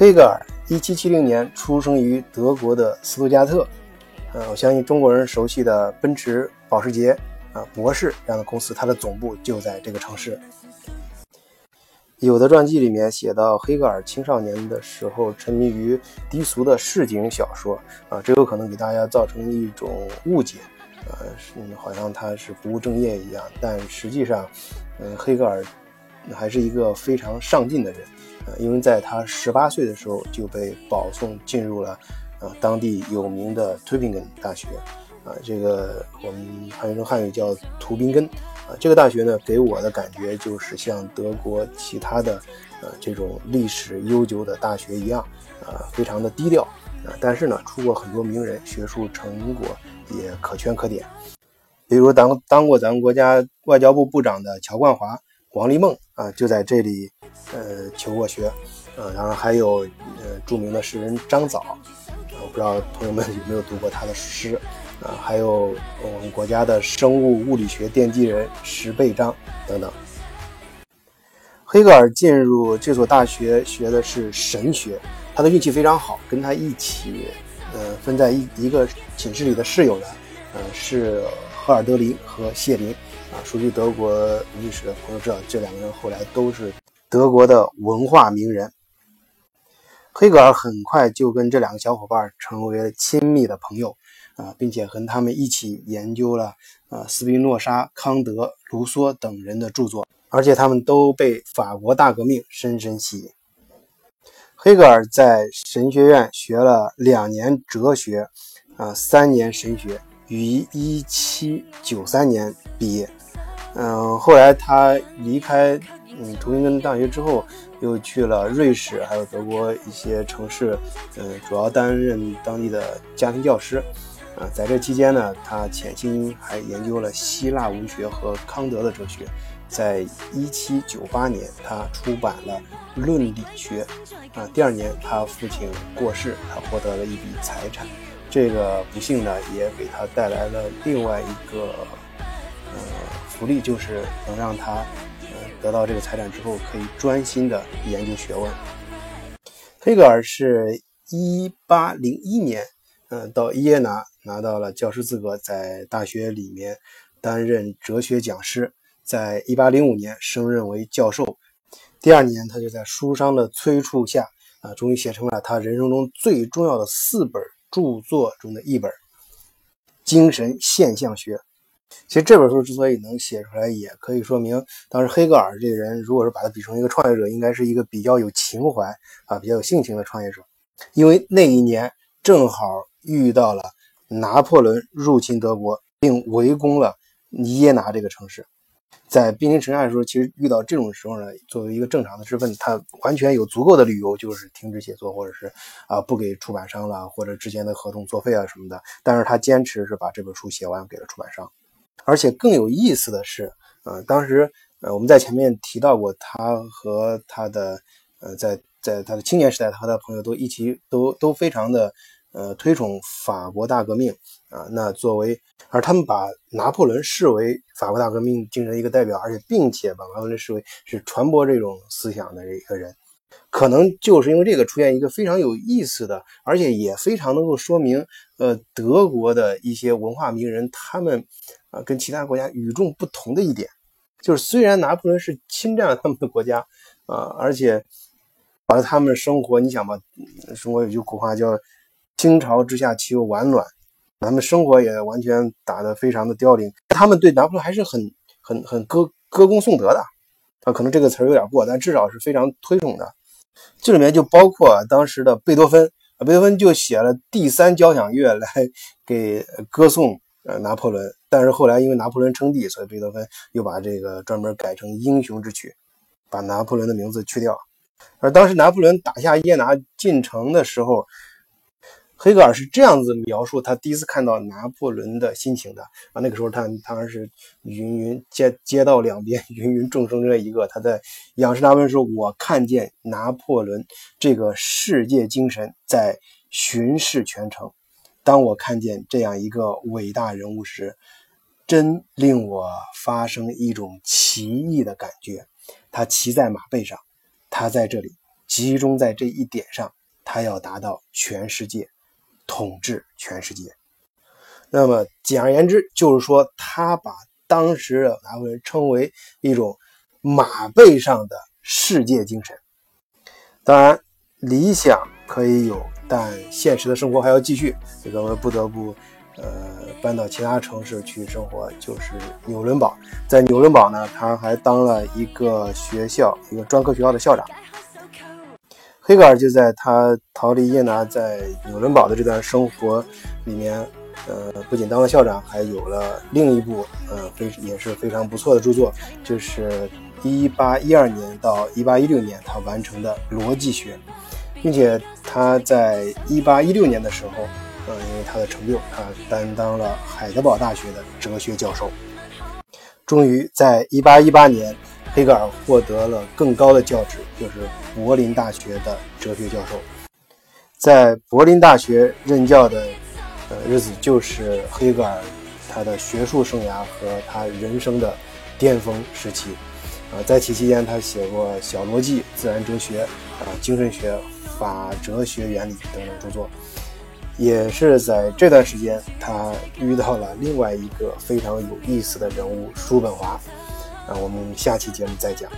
黑格尔1770年出生于德国的斯图加特。呃，我相信中国人熟悉的奔驰、保时捷啊、博士这样的公司，它的总部就在这个城市。有的传记里面写到，黑格尔青少年的时候沉迷于低俗的市井小说啊，这有可能给大家造成一种误解，呃，是好像他是不务正业一样。但实际上，嗯，黑格尔还是一个非常上进的人，呃，因为在他十八岁的时候就被保送进入了。啊，当地有名的图宾根大学，啊，这个我们翻译成汉语叫图宾根，啊，这个大学呢，给我的感觉就是像德国其他的，呃，这种历史悠久的大学一样，啊，非常的低调，啊，但是呢，出过很多名人，学术成果也可圈可点，比如当当过咱们国家外交部部长的乔冠华、王立梦，啊，就在这里，呃，求过学，呃，然后还有呃著名的诗人张枣。我不知道朋友们有没有读过他的诗啊？还有我们国家的生物物理学奠基人石贝章等等。黑格尔进入这所大学学的是神学，他的运气非常好，跟他一起呃分在一一个寝室里的室友呢，呃是赫尔德林和谢林啊。熟悉德国历史的朋友知道，这两个人后来都是德国的文化名人。黑格尔很快就跟这两个小伙伴成为了亲密的朋友，啊，并且和他们一起研究了呃斯宾诺莎、康德、卢梭等人的著作，而且他们都被法国大革命深深吸引。黑格尔在神学院学了两年哲学，啊，三年神学，于1793年毕业。嗯，后来他离开嗯图林根大学之后。又去了瑞士，还有德国一些城市，嗯，主要担任当地的家庭教师。啊，在这期间呢，他潜心还研究了希腊文学和康德的哲学。在一七九八年，他出版了《论理学》。啊，第二年他父亲过世，他获得了一笔财产。这个不幸呢，也给他带来了另外一个福利，就是能让他。得到这个财产之后，可以专心的研究学问。黑格尔是一八零一年，嗯，到耶拿拿到了教师资格，在大学里面担任哲学讲师。在一八零五年升任为教授。第二年，他就在书商的催促下，啊，终于写成了他人生中最重要的四本著作中的一本《精神现象学》。其实这本书之所以能写出来，也可以说明当时黑格尔这个人，如果是把他比成一个创业者，应该是一个比较有情怀啊、比较有性情的创业者。因为那一年正好遇到了拿破仑入侵德国，并围攻了耶拿这个城市。在兵临城下的时候，其实遇到这种时候呢，作为一个正常的身份，他完全有足够的理由，就是停止写作，或者是啊不给出版商了，或者之前的合同作废啊什么的。但是他坚持是把这本书写完，给了出版商。而且更有意思的是，呃，当时，呃，我们在前面提到过，他和他的，呃，在在他的青年时代，他和他的朋友都一起，都都非常的，呃，推崇法国大革命啊。那作为，而他们把拿破仑视为法国大革命精神一个代表，而且并且把拿破仑视为是传播这种思想的一个人。可能就是因为这个出现一个非常有意思的，而且也非常能够说明，呃，德国的一些文化名人他们啊跟其他国家与众不同的一点，就是虽然拿破仑是侵占了他们的国家啊，而且把他们生活，你想吧，中国有句古话叫“倾巢之下岂有完卵”，咱们生活也完全打得非常的凋零，他们对拿破仑还是很很很歌歌功颂德的啊，可能这个词儿有点过，但至少是非常推崇的。这里面就包括当时的贝多芬，贝多芬就写了第三交响乐来给歌颂呃拿破仑，但是后来因为拿破仑称帝，所以贝多芬又把这个专门改成英雄之曲，把拿破仑的名字去掉。而当时拿破仑打下耶拿进城的时候。黑格尔是这样子描述他第一次看到拿破仑的心情的啊，那个时候他当然是芸芸街街道两边 芸芸众生中的一个，他在仰视拿破仑说：“我看见拿破仑这个世界精神在巡视全城。当我看见这样一个伟大人物时，真令我发生一种奇异的感觉。他骑在马背上，他在这里集中在这一点上，他要达到全世界，统治全世界。那么简而言之，就是说他把当时的达文称为一种马背上的世界精神。当然，理想可以有，但现实的生活还要继续，这个不得不。呃，搬到其他城市去生活，就是纽伦堡。在纽伦堡呢，他还当了一个学校，一个专科学校的校长。黑格尔就在他逃离耶拿，在纽伦堡的这段生活里面，呃，不仅当了校长，还有了另一部，呃，非也是非常不错的著作，就是1812年到1816年他完成的逻辑学，并且他在1816年的时候。呃，因为他的成就，他担当了海德堡大学的哲学教授。终于在1818年，黑格尔获得了更高的教职，就是柏林大学的哲学教授。在柏林大学任教的呃日子，就是黑格尔他的学术生涯和他人生的巅峰时期。啊，在其期间，他写过《小逻辑》《自然哲学》啊《精神学》《法哲学原理》等等著作。也是在这段时间，他遇到了另外一个非常有意思的人物叔本华。啊，我们下期节目再讲。